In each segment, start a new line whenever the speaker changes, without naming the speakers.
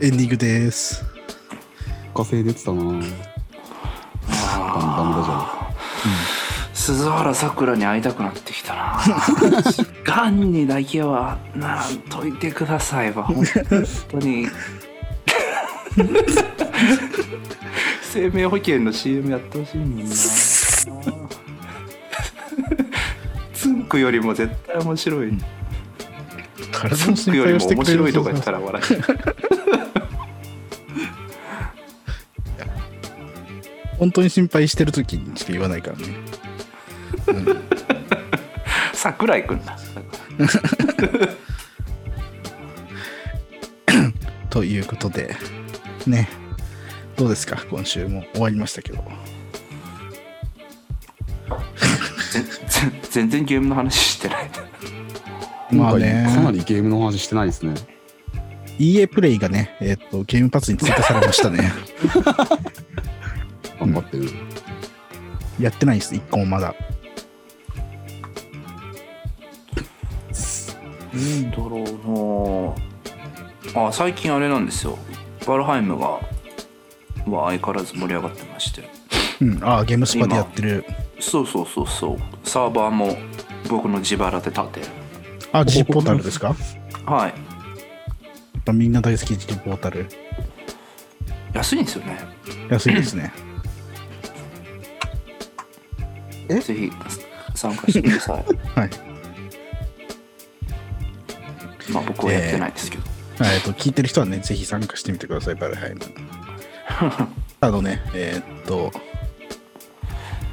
エンディングです。
稼いでてたな。ダメダメだじゃ
鈴原さくらに会いたくなってきたな。がんにだけはならんといてくださいわ。本当に。生命保険の CM やってほしいもんな。つんくよりも絶対面白い。
体の心
つんくよりも
配をしてくれる
面白いとか言ったら笑
本当に心配してる時にしか言わないからね。
う桜井くんだ
ということで、ね。どうですか？今週も終わりましたけど。
全然ゲームの話してない
まあね
かなりゲームの話してないですね
EA プレイがね、えっ、と、ゲームパスに追加されましたね。
頑張ってる、
やってないです、一個もまだ。
なんだろうなあ最近あれなんですよ。バルハイムがは相変わらず盛り上がってまして。
うん、ああ、ゲームスパでやってる。
そうそうそうそう。サーバーも僕の自腹で立て
あ、G ポータルですか？や
はい。
っぱみんな大好きポータル。
安いんですよね
安いですね。え？
ぜひ参加してください
はい。
まあ僕はやってないですけど、
えっと、聞いてる人はね、ぜひ参加してみてください、バルハイム。あのね、えーっと、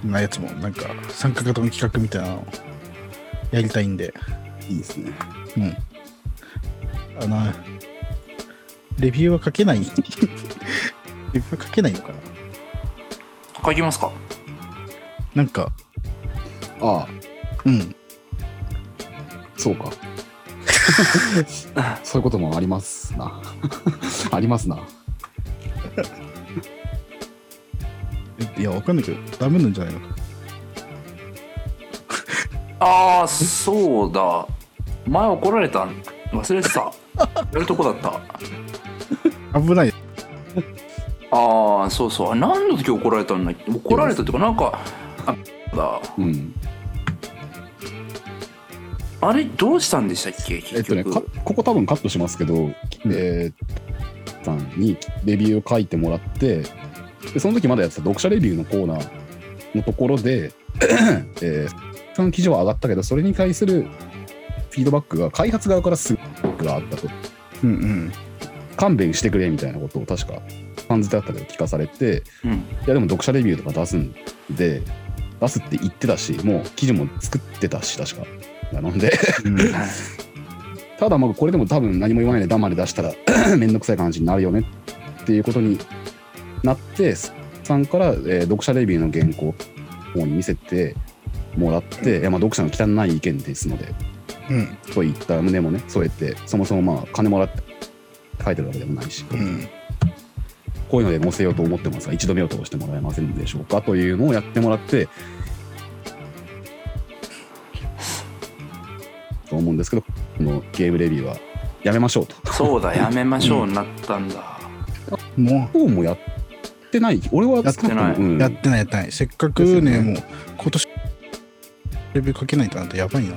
なやつも、なんか、参加型の企画みたいなのをやりたいんで、
いいですね
うん。あの、レビューは書けない。レビューは書けないのかな。
書きますか？
なんか、
ああ。
うん。
そうか。そういうこともありますな。ありますな。
えいや、わかんないけど、ダメなんじゃないの？か。
ああそうだ。前怒られた。ん忘れてた。やるとこだった
危ない。
ああそうそう。あ何の時怒られたんだ？っけ怒られたっていうかなんかあだ。
うん。
あれどうしたんでしたっけ？
えっ
結局、
とねかここ多分カットしますけど、えーさんにレビューを書いてもらってでその時まだやってた読者レビューのコーナーのところで、えーその記事は上がったけどそれに対するフィードバックが開発側からすごくがあったと。
うんうん。
勘弁してくれみたいなことを確か感じてあったけど聞かされて
うん。
いやでも読者レビューとか出すんで出すって言ってたしもう記事も作ってたし確か。なので ただまあこれでも多分何も言わないで黙で出したら めんどくさい感じになるよねっていうことになってさんから、えー読者レビューの原稿の方に見せてもらって、いやまあ読者の汚い意見ですので
うん。
と言った旨もね添えてそもそもまあ金もらって書いてるわけでもないし、
うん。
こういうので載せようと思ってますが一度目を通してもらえませんでしょうかというのをやってもらってと思うんですけどこのゲームレビューはやめましょうと。
そうだやめましょうになったんだ、
も
どうもやってない俺は
やって
ない
うん
う、やってないやってない。せっかくね、
ね
もう、今年、レビュー書けないとなんてやばいな。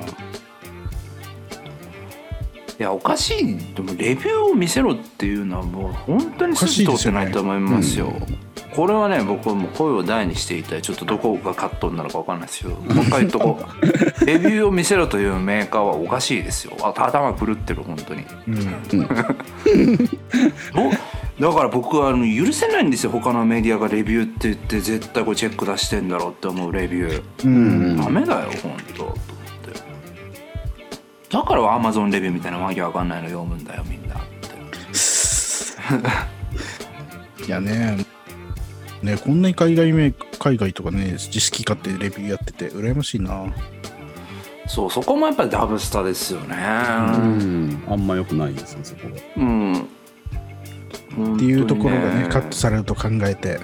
いやおかしい。でもレビューを見せろっていうのはもう本当に筋通ってないと思いますよ。これはね僕はもう声を大にしていたい。ちょっとどこがカットになるか分かんないですけどもう一回言っとこう。レビューを見せろというメーカーはおかしいですよ。あ頭狂ってる本当に。
うん。
どだから僕はあの許せないんですよ。他のメディアがレビューって言って絶対これチェック出してんだろうって思うレビュー。
うん。
ダメだよ本当だからアマゾンレビューみたいなわけわかんないの読むんだよみんな。っ て
いやね、ね、こんなに海外メ海外とかね、知識勝手にレビューやってて、羨ましいな。
そうそこもやっぱりダブスタですよね。
うん。あんま良くないですねそこは。
うん、
っていうところがね、カットされると考えて、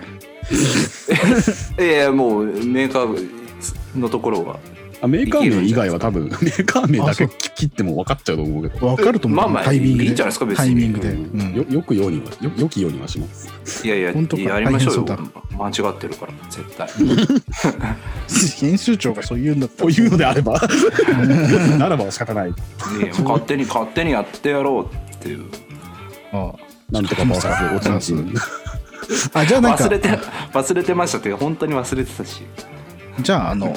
れ いやいやもうメーカーのところが
あメーカー名以外は多分メーカー名だけ切っても分かっちゃうと思うけど、
わかると思う、
まあまあ
タイミングで。
いいんじゃないですか別に。
タイミングで、
よよくようにはよよきようにはします。
いやいや
本当か。
やりましょうよ。
大
間違ってるから絶対。
編集長がそう言うんだった
というのであれば。ならば仕方ない。
いやもう勝手に勝手にやってやろうっていう。
あ
なんとかバーサスおちん。ちん。
あじゃあなんか。
忘れて忘れてましたって本当に忘れてたし。
じゃああの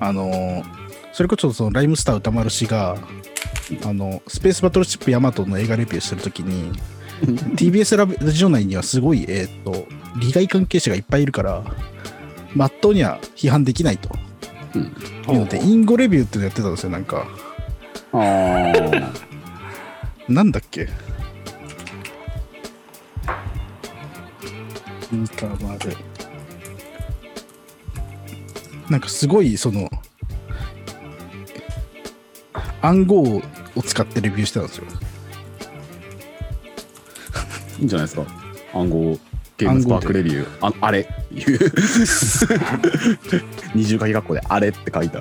あのそれこそそのライムスター歌丸氏があのスペースバトルシップヤマトの映画レビューしてるときに TBS ララジオ内にはすごい、えー、と利害関係者がいっぱいいるからまっとうには批判できないと。
うん。
いうのでインゴレビューってのやってたんですよなんか。
あー。
なんだっけ？歌丸なんかすごいその暗号を使ってレビューしてたんですよ。
いいんじゃないですか。暗号ゲームスパークレビュー。ああれ。っていう二重書き括弧であれって書いた。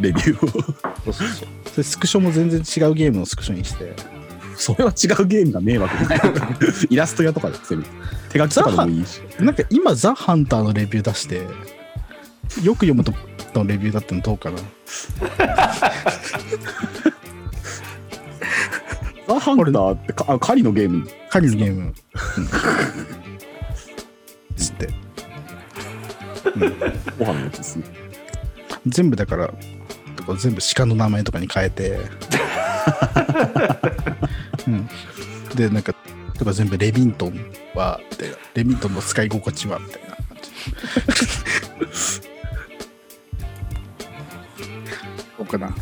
レビューを。
そうそうそう。それスクショも全然違うゲームのスクショにして。
それは違うゲームが迷惑イラスト屋とかで手書きとかでもいいし。
なんか今ザ・ハンターのレビュー出してよく読むとのレビューだったのどうかな。
ザ・ハンターってかあ狩りのゲーム？
狩りのゲーム、うん。つって。
ご飯のやつですね。
全部だから全部鹿の名前とかに変えて、うん、でなんかとか全部レビントンはでレビントンの使い心地はみたいな感じうかな。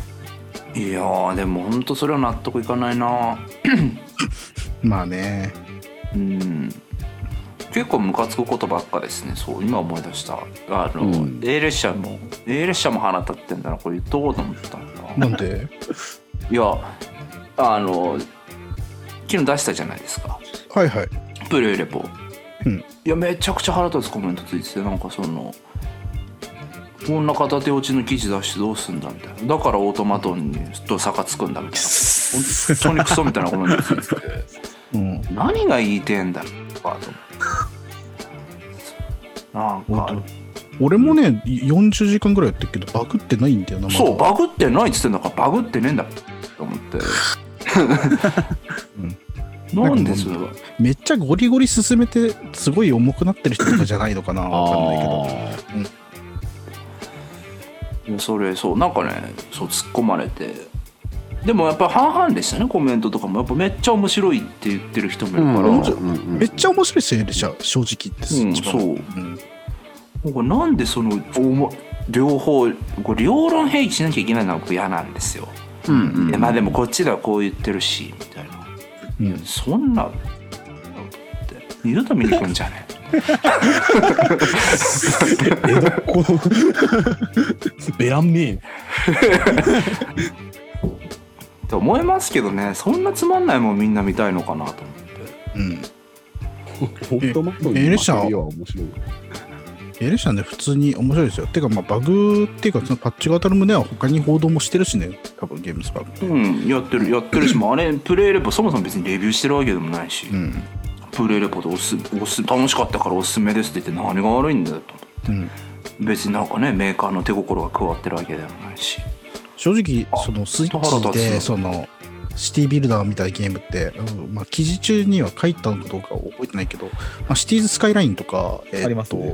い
やーでも本当それは納得いかないな。
まあね。
うん。結構ムカつくことばっかですね。そう今思い出した。あの、
うん。
A 列車も A 列車も腹立ってんだな。これ言っとこうと思ったんだ。
なんで？
いやあの昨日出したじゃないですか。
はいはい。
プレイレポ、
うん。
いやめちゃくちゃ腹立つコメントついててなんかそのこんな片手落ちの記事出してどうすんだみたいなだからオートマトンにと差がつくんだみたいな本当にクソみたいなコメントついてて
うん
何が言いてえんだろうかと思ってなんか
俺もね40時間ぐらいやってるけどバグってないんだよなまだ。
そうバグってないっつって。んだからバグってねえん。だと思って、なんでそれは
めっちゃゴリゴリ進めてすごい重くなってる人とかじゃないのかなわかんないけど
いやそれそうなんかねそう突っ込まれて。でもやっぱ半々でしたねコメントとかも。やっぱめっちゃ面白いって言ってる人もいるから、
うん。
うん。
めっちゃ面白いですよね正直言って、
うんそう。
うん
なんかなんでその両方これ両論併記しなきゃいけないのは僕嫌なんですよ、
うんうん。
まあでもこっちではこう言ってるしみたいな、
うん。
いやそんなって二度と見に来るんじゃね
江戸っ子のベランメー
って思いますけどね。そんなつまんないもんみんな見たいのかなと思って。
うん
ホットマト
え
に負けるよは面白い
エレシャンで普通に面白いですよ。てかまあバグっていうかそのパッチが当たる旨は他に報道もしてるしね。多分ゲームスパーク
うんやってるやってるしもうあれプレイレポそもそも別にレビューしてるわけでもないし、
うん
プレイレポでおすおす楽しかったからおすすめですって言って何が悪いんだよと。思って
うん
別になんかねメーカーの手心が加わってるわけではないし。
正直そのスイッチで
つ
そのシティビルダーみたいなゲームって、うんまあ、記事中には書いたのかどうか覚えてないけど、まあ、シティーズスカイラインとか、えー
ありますね。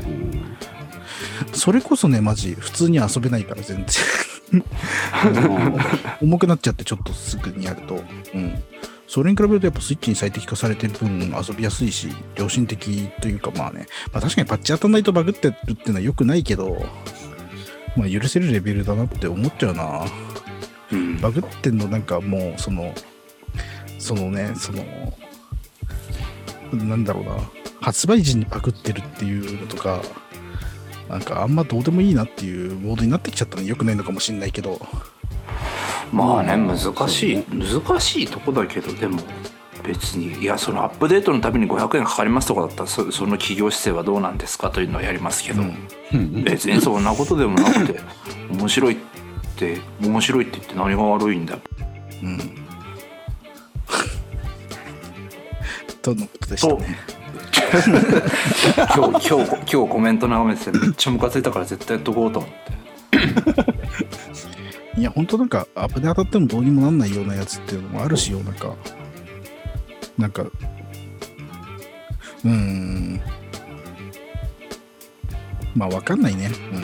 それこそねマジ普通に遊べないから全然。重くなっちゃってちょっとすぐにやると、うん、それに比べるとやっぱスイッチに最適化されてる分遊びやすいし良心的というかまあね、まあ、確かにパッチ当たんないとバグってるっていうのは良くないけど、まあ、許せるレベルだなって思っちゃうな。
うん。
バグってんのなんかもうそのそのねそのなんだろうな。発売時にバグってるっていうのとかなんかあんまどうでもいいなっていうモードになってきちゃったのよくないのかもしれないけど
まあね
まあ
難しい難しいとこだけどでも別にいやそのアップデートのために500円かかりますとかだったらそその企業姿勢はどうなんですかというのはやりますけど、別にそんなことでもなくて面白いって面白いって言って何が悪いんだ。よ
うん。とのことでした？ね
今日今日今日コメント眺めててめっちゃムカついたから絶対やっとこうと思って
いや本当なんかアップで当たってもどうにもなんないようなやつっていうのもあるしよなんかなんかうーん。まあわかんないね。うん。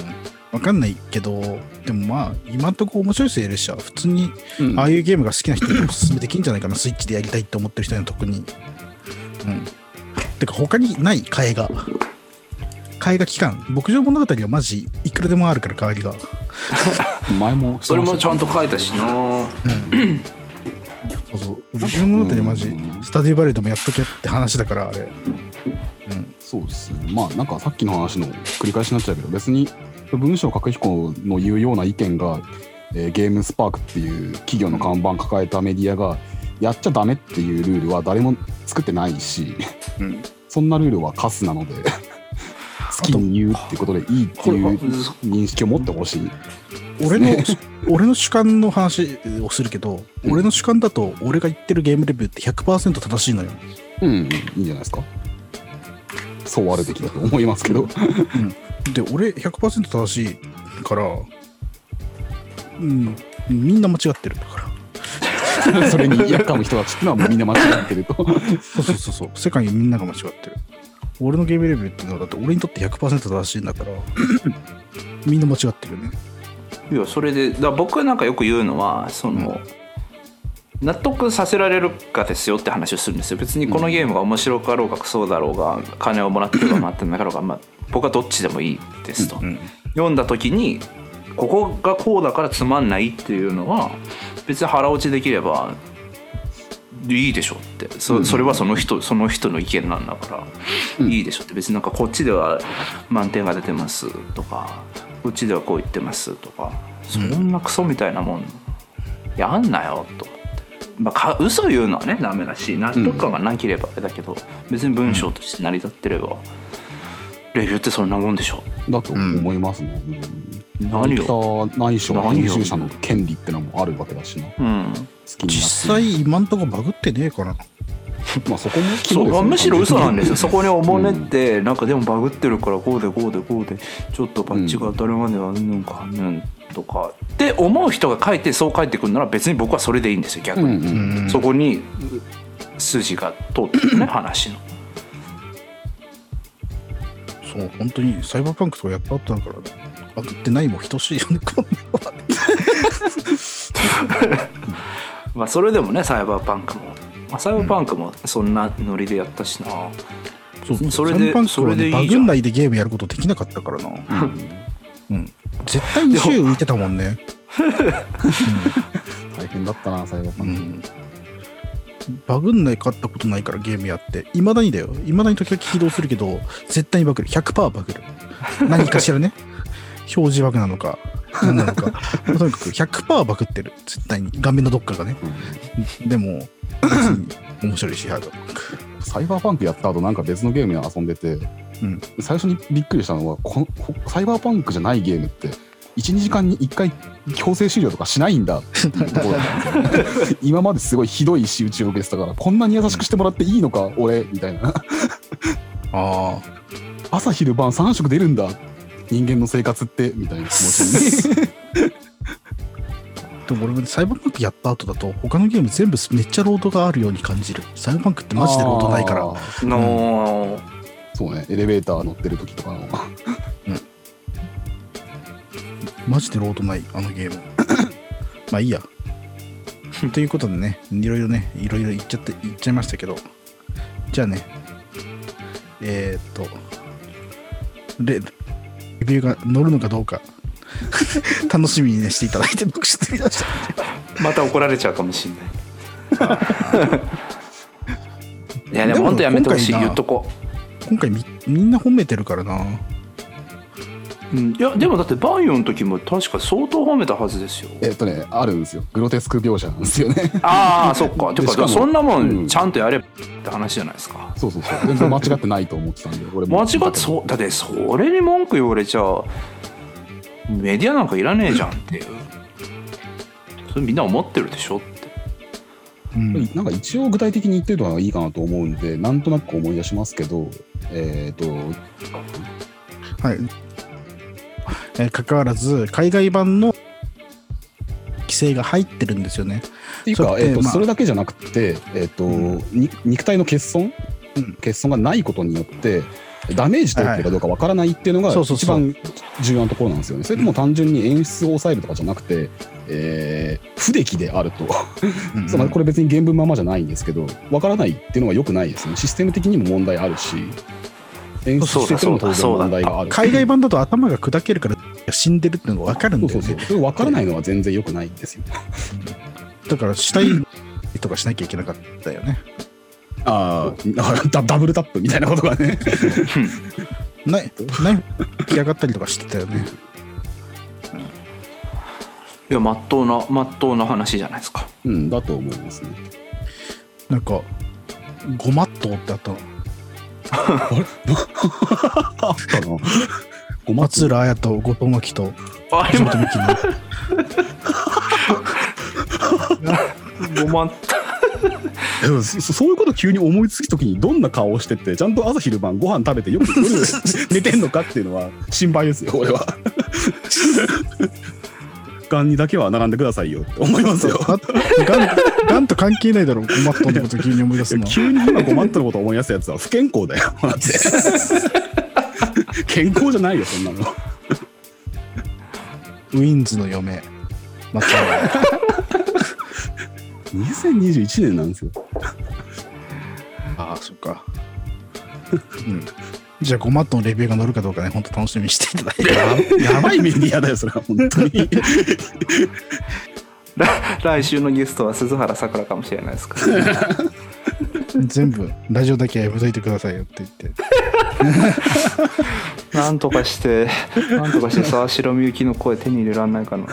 わかんないけどでもまあ今んとこ面白いですよエルシャ普通に
うん。
ああいうゲームが好きな人におすすめできるんじゃないかな。スイッチでやりたいって思ってる人には特に。うん。てか他にない替えが。替えが期間。牧場物語はマジいくらでもあるから代わりが
前も
それもちゃんと書いたしな。
そうそう。牧場物語はマジスタディバレーでもやっとけって話だからあれ。
そうですね。まあなんかさっきの話の繰り返しになっちゃうけど別に文章書彦の言うような意見が、えーゲームスパークっていう企業の看板抱えたメディアがやっちゃダメっていうルールは誰も作ってないし
うん。
そんなルールはカスなので好きに言うってことでいいっていう認識を持ってほしい。
俺の、俺の主観の話をするけど、
うん
俺の主観だと俺が言ってるゲームレビューって100%正しいのよ
うん、いいんじゃないですか。そうあるべきだと思いますけど。
で俺100%正しいからうんみんな間違ってるだから
それにやっかむ人たちってのはもうみんな間違ってると。
そうそうそうそう世界にみんなが間違ってる俺のゲームレビューっていうのはだって俺にとって100%正しいんだから みんな間違ってるよね。
いやそれでだ僕なんかよく言うのはその、納得させられるかですよって話をするんですよ。別にこのゲームが面白かろうがクソだろうが金をもらってるかもらってなかろうが、まあ、僕はどっちでもいいですと、
ん。
読んだ時にここがこうだからつまんないっていうのは別に腹落ちできればいいでしょって。そそれはその人その人の意見なんだから、いいでしょって。別になんかこっちでは満点が出てますとかこっちではこう言ってますとかそんなクソみたいなもん。やんなよと思って。まあ、か嘘言うのはねダメだし納得感がなければあれだけど、別に文章として成り立ってれば、レビューってそんなもんでしょ。
だと思いますね。うん、
何を
内緒
何を
編集者の権利ってのもあるわけだしな。好
うん。
実際今んとこバグってねえかな
まあそこもね。
うむしろ嘘なんですよ。そこにおもねって、なんかでもバグってるからこうでこうでこうでちょっとバッチが当たるまではうんぬんかんぬんとか。って思う人が書いてそう書いてくるなら別に僕はそれでいいんですよ逆に、
うんうん
うん。
そこに筋が通ってるね話の
そう本当にサイバーパンクとかやった後だからバグってないも等しいよねこんな
まあそれでもねサイバーパンクも、まあ、サイバーパンクもそんなノリでやったしな、
そう
それで
サイバーパンクは
それでいい
ね、
じゃん
バグんないでゲームやることできなかったからな。うん。絶対に週浮いてたもんね。
大変だったな、サイバーパンク。
うん。バグんないかったことないからゲームやって。いまだにだよ。いまだに時々起動するけど、絶対にバグる。100%バグる。何かしらね。表示バグなのか、何なのか。とにかく100%バグってる。絶対に。画面のどっかがね。でも、面白いし、ハード。
サイバーパンクやった後なんか別のゲームで遊んでて、
うん
最初にびっくりしたのはこのこサイバーパンクじゃないゲームって12時間に1回強制終了とかしないんだっていうところなんですよ今まですごいひどい仕打ちを受けてたからこんなに優しくしてもらっていいのか俺みたいな
ああ。
朝昼晩3食出るんだ人間の生活ってみたいな気持ちに
でも俺もサイバーパンクやった後だと他のゲーム全部めっちゃロードがあるように感じる。サイバーパンクってマジでロードないから。
の、
そうね。エレベーター乗ってる時とかの。
マジでロードないあのゲーム。まあいいや。ということでねいろいろねいろいろ言っちゃって言っちゃいましたけど。じゃあね。えー、っと。レレビューが乗るのかどうか。楽しみにねしていただいて僕してみました。
また怒られちゃうかもしれない。いやでも本当やめてほしい。言っとこ
今回みみんな褒めてるからな。
う、うん、いやでもだってバイオの時も確か相当褒めたはずですよ。
えっとねあるんですよ。グロテスク描写なんですよね。
ああそっか。て
か
そんなも
うん。
んちゃんとやれって話じゃないですか。
そうそうそう。全然間違ってないと思ってたんで俺も。
間違ってそうだってそれに文句言われちゃメディアなんかいらねえじゃんっていう。それみんな思ってるでしょって。
うん。
なんか一応具体的に言ってるのはいいかなと思うんでなんとなく思い出しますけどえっ、と
はい。えー、関わらず、海外版の規制が入ってるんですよね。
っていうか、
それってまあ
えーとそれだけじゃなくて、えーと
うん。
に肉体の欠損、
うん。
欠損がないことによってダメージとってるかどうかわからないっていうのが一番重要なところなんですよね。それとも単純に演出を抑えるとかじゃなくて、えー不出来であると、
うん
つまりこれ別に原文ままじゃないんですけどわからないっていうのは良くないですね。システム的にも問題あるし演出してても当然問題がある。し
海外版だと頭が砕けるから死んでるっていうのが分かるんだよね。
そうそうそ分からないのは全然良くないんですよ。
だから死体とかしなきゃいけなかったよね。
ああ ダダブルタップみたいなことがね。
ナイナイフ来上がったりとかしてたよね。
いやまっとうなまっとうな話じゃないですか
うんだと思いますね。
なんか、ごまっとうってあったの。
あ ったな。ごま
松浦綾と後藤真希と
あ
橋本美紀の。
ごまん
でもそそういうこと急に思いつくときにどんな顔をしてってちゃんと朝昼晩ご飯食べてよく夜 寝てんのかっていうのは心配ですよ俺は。がんにだけは並んでくださいよって思いますよ。
あガンガンと関係ないだろ、ごまっとうのこと急に思い出すの。
急に今ごまっとのこと思い出すやつは不健康だよ。だって健康じゃないよそんなの。
ウィンズの嫁。松浦綾。
2021年なんですよ。
ああ、そっか。うん。じゃあ、ごまっとうのレビューが載るかどうかね、本当楽しみにしていただいて。
やばいメディアだよそれは本当に。
来 来週のゲストは鈴原さくらかもしれないですから、
全部、ラジオだけやめといてくださいよって言って。
なんとかしてなんとかして沢城みゆきの声手に入れられないかな